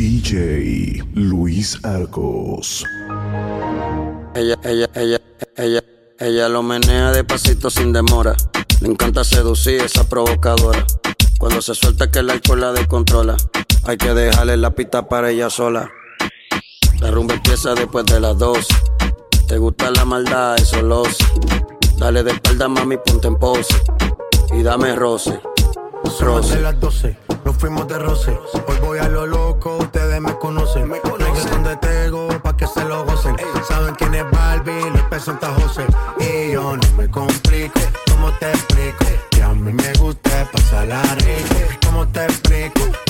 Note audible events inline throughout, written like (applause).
DJ Luis Arcos. Ella, ella, ella, ella, ella lo menea despacito sin demora. Le encanta seducir esa provocadora. Cuando se suelta que el alcohol la descontrola. Hay que dejarle la pista para ella sola. La rumba empieza después de las dos. Te gusta la maldad, eso los. Dale de espalda, mami, ponte en pose. Y dame roce. Roce. de las 12 nos fuimos de roce. Hoy voy a lo loco, ustedes me conocen. Me conocen de Tego, pa' que se lo gocen. Saben quién es Barbie, los pesos José. Y yo no me complico, ¿cómo te explico? Que a mí me gusta pasarla rico. ¿Cómo te explico?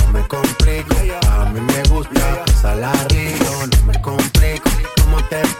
No me complico. A mí me gusta pasarla rico. No me complico. ¿Cómo te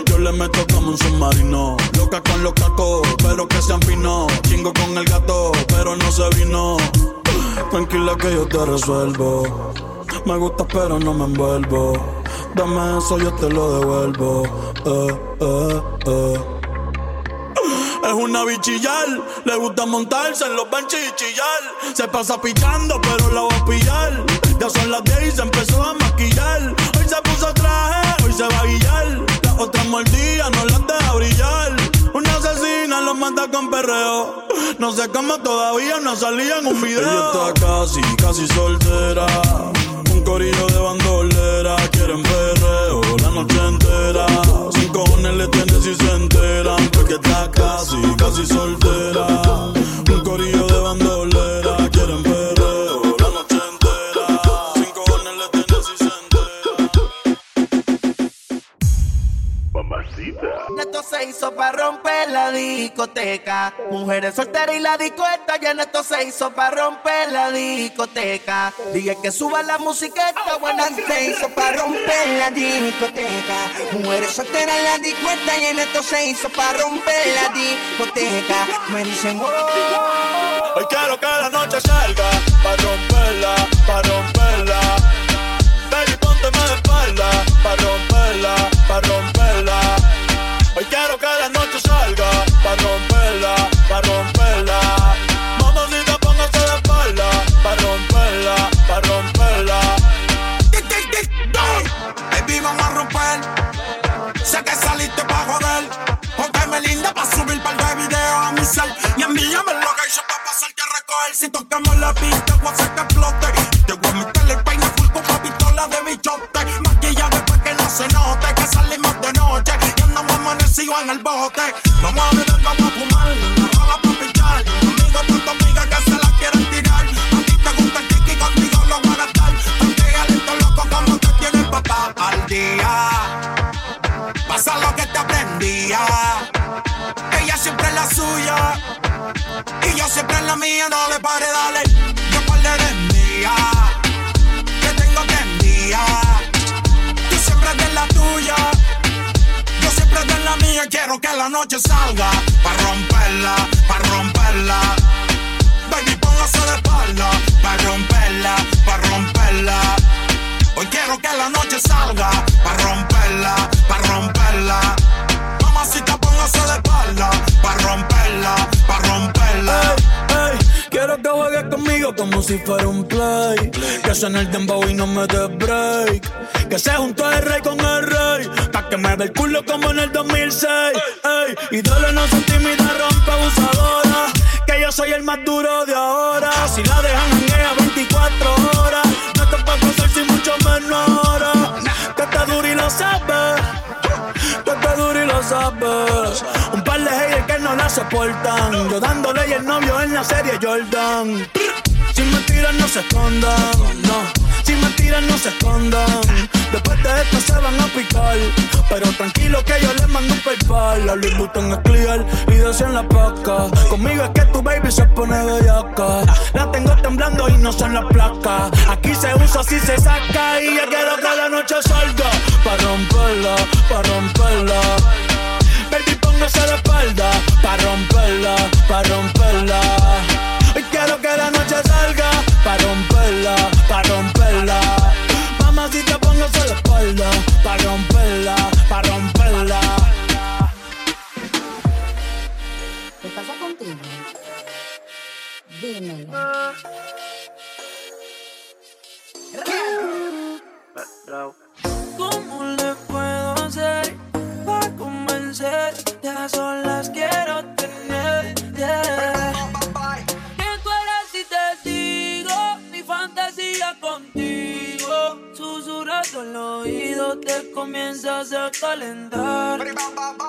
Yo le meto como un submarino. Loca con los cacos, pero que se afinó. Chingo con el gato, pero no se vino. Tranquila que yo te resuelvo. Me gusta, pero no me envuelvo. Dame eso, yo te lo devuelvo. Eh, eh, eh. Es una bichillar, le gusta montarse en los benches y chillar. Se pasa pichando, pero la va a pillar. Ya son las 10 y se empezó a maquillar. Sé cómo todavía no salía en un video. Ella está casi, casi soltera. Un corillo de bandolera. Quieren perreo la noche entera. Sin cojones le tienen si se enteran. Porque está casi, casi soltera. Se hizo para romper la discoteca. Mujeres solteras y la disco está llena. Esto se hizo para romper la discoteca. Dije que suba la música, está buena. Se hizo para romper la discoteca. Mujeres solteras en la disco está llena. Esto se hizo para romper la discoteca. Me dicen, oh. Hoy quiero que la noche salga Ella siempre es la suya. Y yo siempre en la mía, no le pare, dale. Yo cuál eres mía. Que tengo que enviar. Tú siempre de la tuya. Yo siempre de la mía. Quiero que la noche salga. Pa' romperla, pa' romperla. Baby, póngase de espalda. Pa' romperla, pa' romperla. Hoy quiero que la noche salga. Pa' romperla, pa' romperla. Mamacita, de espalda. Pa' romperla, pa' romperla. Ey, quiero que juegues conmigo como si fuera un play. Que suene el dembow y no me dé break. Que se juntó el rey con el rey. Pa' que me dé el culo como en el 2006. Ey, y dale no se tímida, rompe abusadora. Que yo soy el más duro de ahora. Si la dejan en 24 horas. No te puedo hacer sin mucho menos ahora. Que está duro y lo sabes. Un par de haters que no la soportan. Yo dándole y el novio en la serie Jordan. Sin mentiras no se escondan, no. Sin mentiras no se escondan. Después de esto se van a picar. Pero tranquilo que yo les mando un paypal. La Louis Vuitton es clear y deseo en la paca. Conmigo es que tu baby se pone bellaca. La tengo temblando y no son las placas. Aquí se usa si se saca. Y yo quiero que la noche salga. Pa' romperla, pa' romperla. Póngase de espalda Pa' romperla, pa' romperla Hoy quiero que la noche salga Pa' romperla, pa' romperla Mamacita, póngase de espalda Pa' romperla, pa' romperla ¿Qué pasa contigo? Dímelo. ¿Cómo al oído te comienzas a calentar.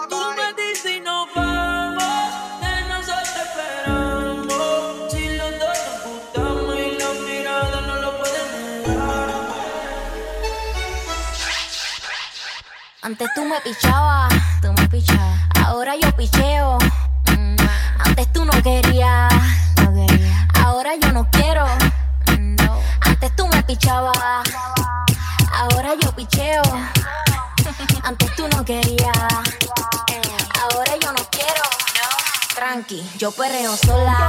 Tú me dices y nos vamos, de nosotros esperamos. Si los dos nos gustamos y la mirada no lo pueden negar. Antes tú me pichabas. Ahora yo picheo. Mm, Antes tú no querías, no quería. Ahora yo no quiero. Mm, no. Antes tú me pichabas. Ahora yo picheo. (laughs) Antes tú no querías. Ahora yo no quiero. Tranqui, yo perreo sola.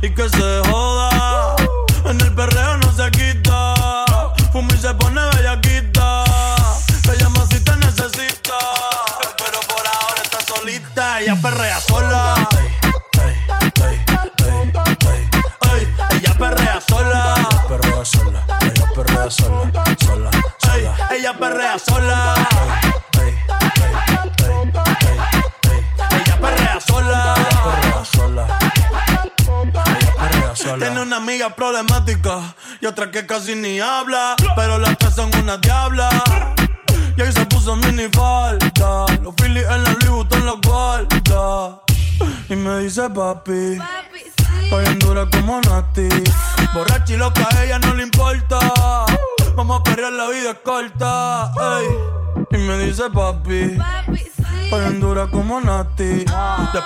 mesa y que se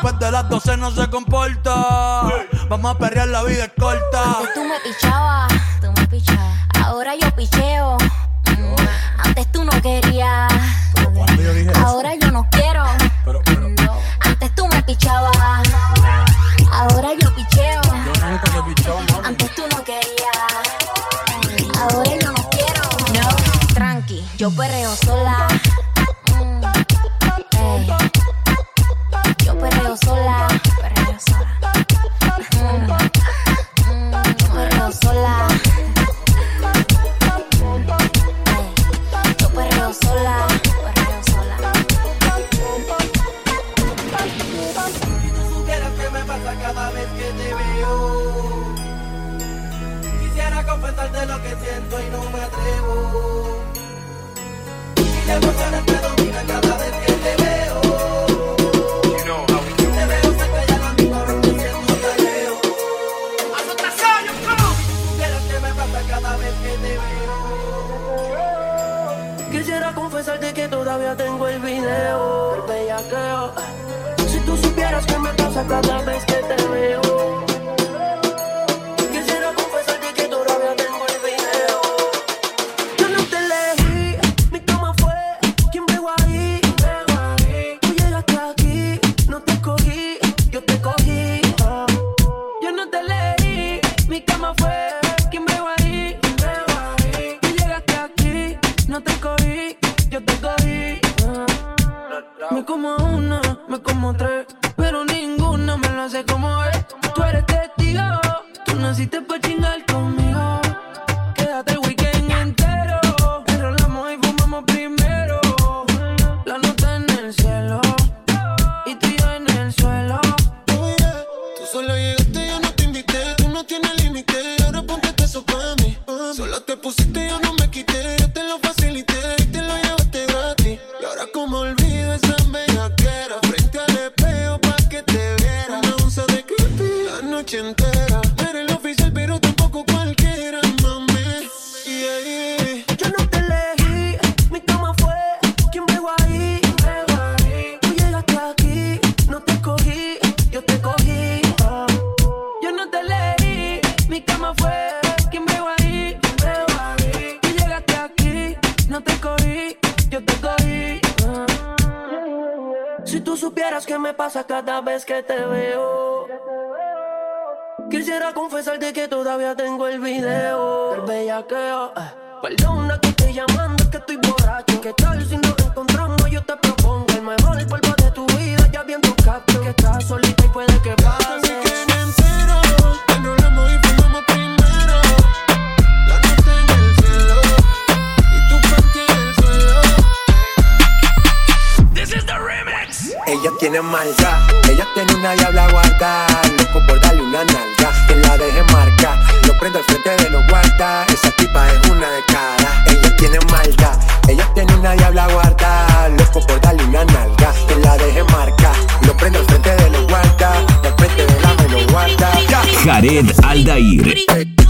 Después de las 12 no se comporta. Vamos a perrear, la vida es corta. Antes tú me pichabas, tú me pichabas. Ahora yo picheo. Mm, antes tú no querías. vez que te veo. Quisiera confesarte que todavía tengo el video del bellaqueo. Eh. Perdona que estoy llamando, que estoy borracho. ¿Qué tal si nos encontramos? Yo te propongo el mejor polvo de tu vida. Ya bien tocaste que estás solita y puede que pase. ella tiene maldad. Tiene una diabla guarda, loco por darle una nalga, que la deje marca. Lo prendo al frente de los guarda, esa tipa es una de cara. Ella tiene maldad, ella tiene una diabla guarda, loco por darle una nalga, que la deje marca. Lo prendo al frente de los guarda, al frente de la me lo guarda. Jared Aldair.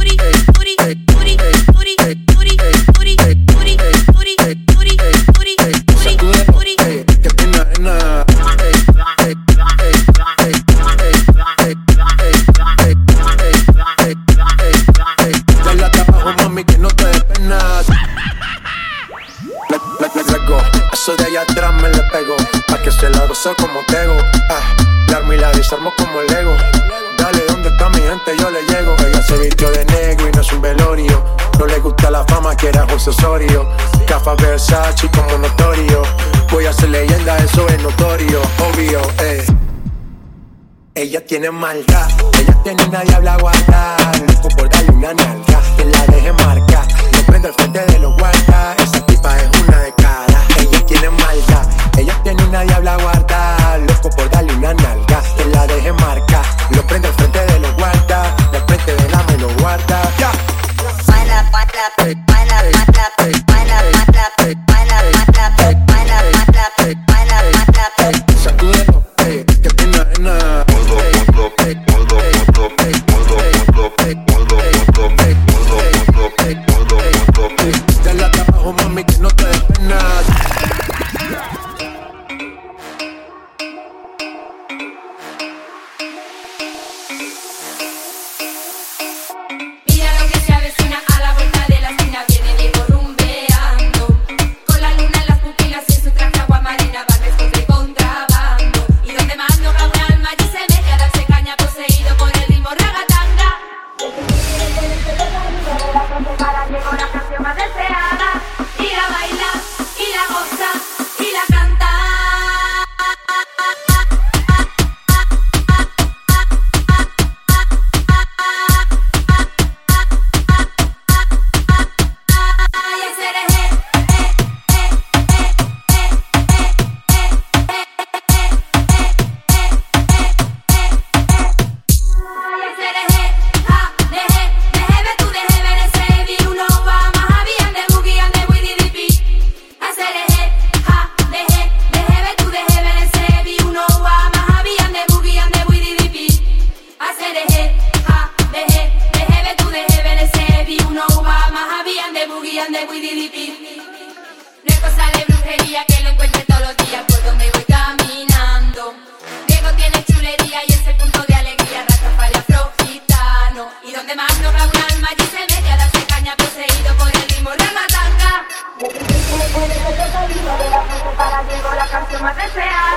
tienen maldad. Ellas tienen nadie habla guata. Loco por darle una nalga, que la deje marca. Le prendo al frente de los guardas. Esa tipa es una de cara. Ellas tienen maldad. Ellas tienen nadie habla guarda. Loco por darle una nalga, que la deje marca. Lo prendo al frente de los guardas. De frente de la me lo guarda. Ya. what they say I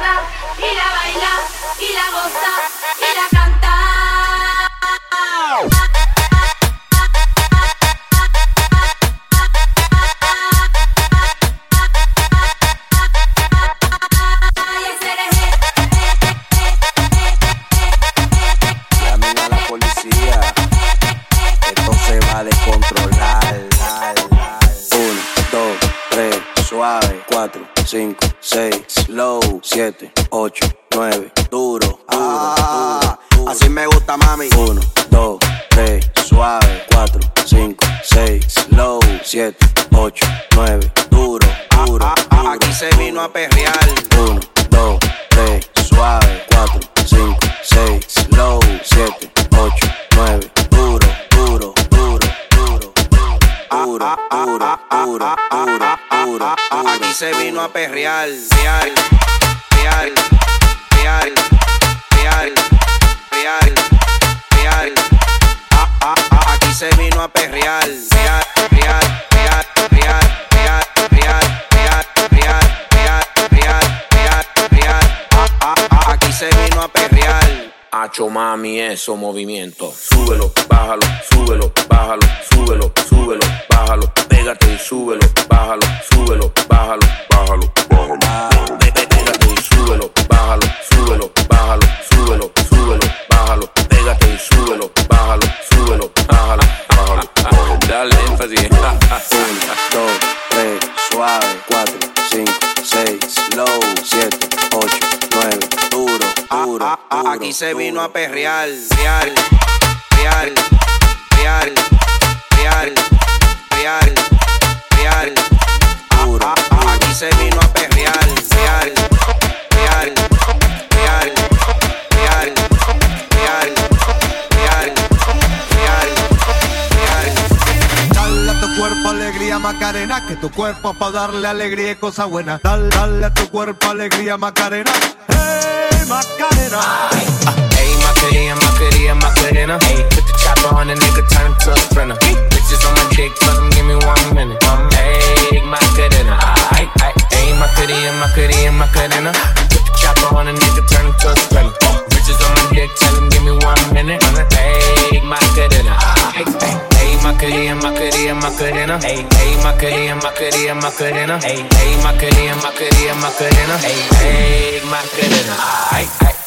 7, 8, 9, duro, duro, ah, ah, ah, duro. Aquí se vino a perrear. 1, 2, 3, suave. 4, 5, 6, low. 7, 8, 9, duro, duro, duro, duro. Duro, duro, duro, duro, duro. Aquí se vino a perrear. Real, real, real, real, real, real. Aquí se vino a perrear. Mami, eso movimiento. Súbelo, bájalo, súbelo, bájalo, súbelo, súbelo, bájalo, pégate y súbelo, bájalo, súbelo, bájalo, bájalo, bájalo. Pégate y súbelo, Aquí se vino a perrear, real, real, real, real, real, real. Duro, aquí se vino a perrear, real, real, real, real, real. Dale a tu cuerpo alegría, Macarena, que tu cuerpo es para darle alegría y cosa buena. Dale, dale a tu cuerpo alegría, Macarena. Macarena. Hey, Macarena, Macarena, Macarena. Hey, put the chopper on the nigga, turn him to a sprinter. Bitches on my dick, tell them give me one minute. Hey, Macarena. Hey, Macarena, Macarena, Macarena. Put the chopper on the nigga, turn him to a sprinter. Bitches on my dick, tell them give me one minute. Hey, Macarena. Hey, hey, hey, Macarena, Macarena, Macarena. Hey, Macarena, Macarena, Macarena. Hey, Macarena, Macarena, Macarena. Hey, Macarena. Ay, ay.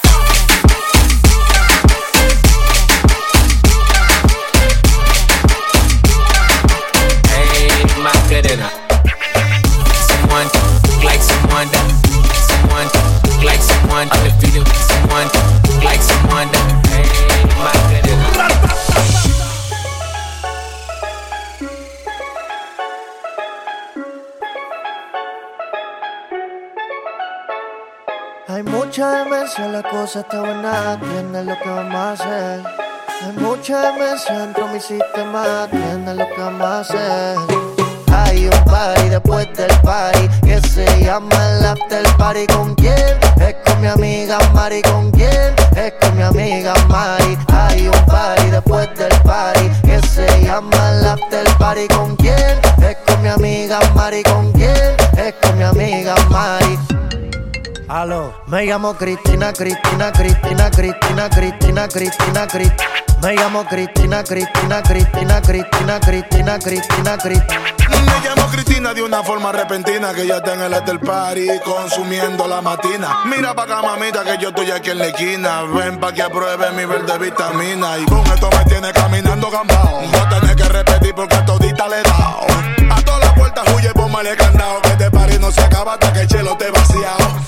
Demencia, la cosa está buena, entiende lo que vamos a hacer. Hay mucha demencia dentro de mi sistema, entiende lo que vamos a hacer. Hay un party después del party que se llama el after party. ¿Con quién? Es con mi amiga Mari. ¿Con quién? Es con mi amiga Mari. Hay un party después del party que se llama el after party. ¿Con quién? Es con mi amiga Mari. ¿Con quién? Es con mi amiga. Aló, me llamo Cristina, Cristina, Cristina, Cristina, Cristina, Cristina, Cristina. Me llamo Cristina, Cristina, Cristina, Cristina, Cristina, Cristina, Cristina. Me llamo Cristina de una forma repentina que ya está en el after party consumiendo la matina. Mira pa' acá, mamita, que yo estoy aquí en la esquina. Ven pa' que apruebe mi verde vitamina. Y con esto me tiene caminando gambao. A tener que repetir porque a todita le he dado. A todas las puertas huye, póngale candado. Que este party no se acaba hasta que el chelo te vaciado.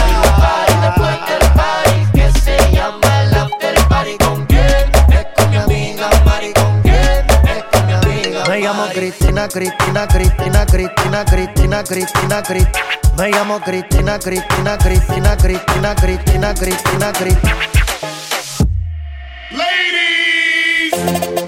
Cristina, Cristina, Cristina, Cristina, Cristina, Cristina, Cristina. Me llamo Cristina, Cristina, Cristina, Cristina, Cristina, Cristina, Cristina. te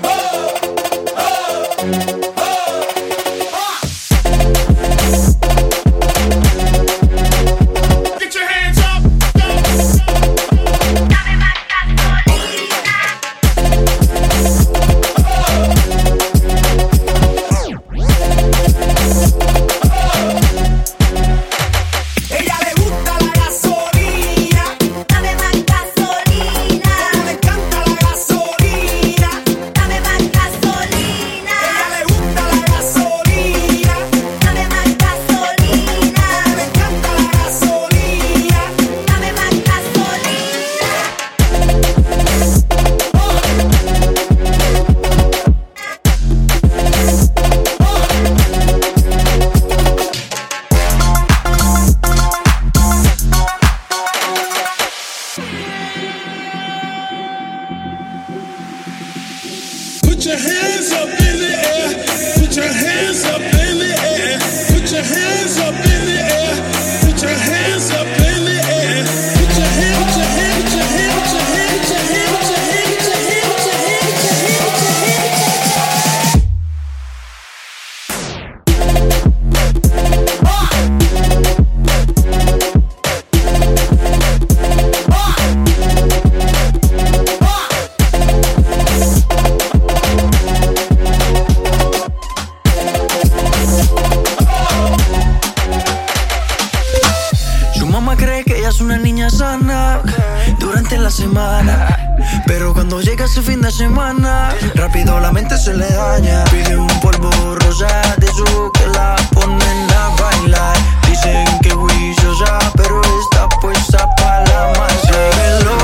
Rápido la mente se le daña. Pide un polvo rosa de su que la ponen a bailar. Dicen que juiciosa, pero está puesta para la masa. Síguelo,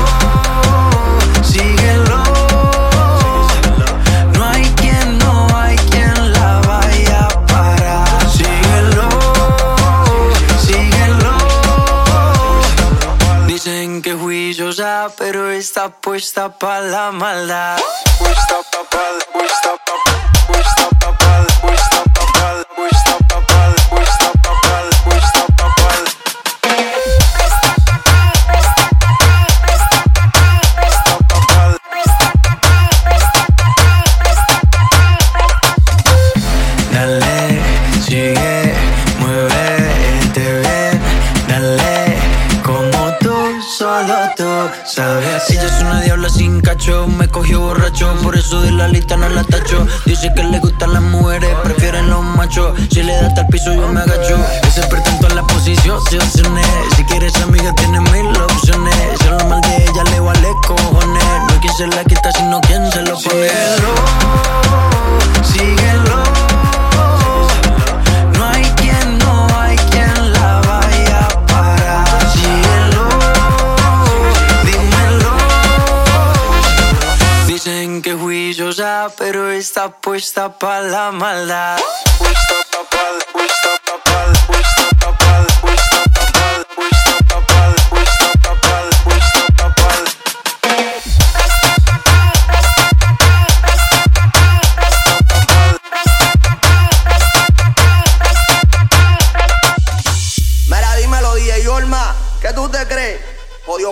síguelo. No hay quien, no hay quien la vaya a parar. Síguelo, síguelo. Dicen que juiciosa, pero está puesta para la maldad. piso yo me agacho. Ese pretendo a la posición, Si quieres amiga tienes mil opciones. Si lo mal de ella le vale cojones. No es quien se la quita, sino quien se lo pone. Síguelo, síguelo. No hay quien, no hay quien la vaya a parar. Síguelo, dímelo. Dicen que juiciosa, pero está puesta para la maldad.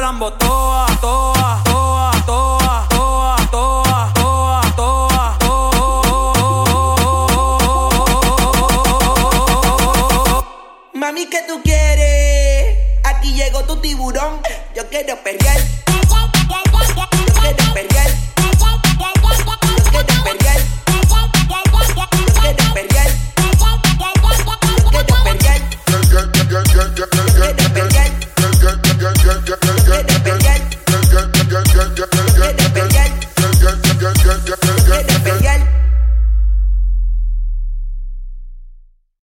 Rambot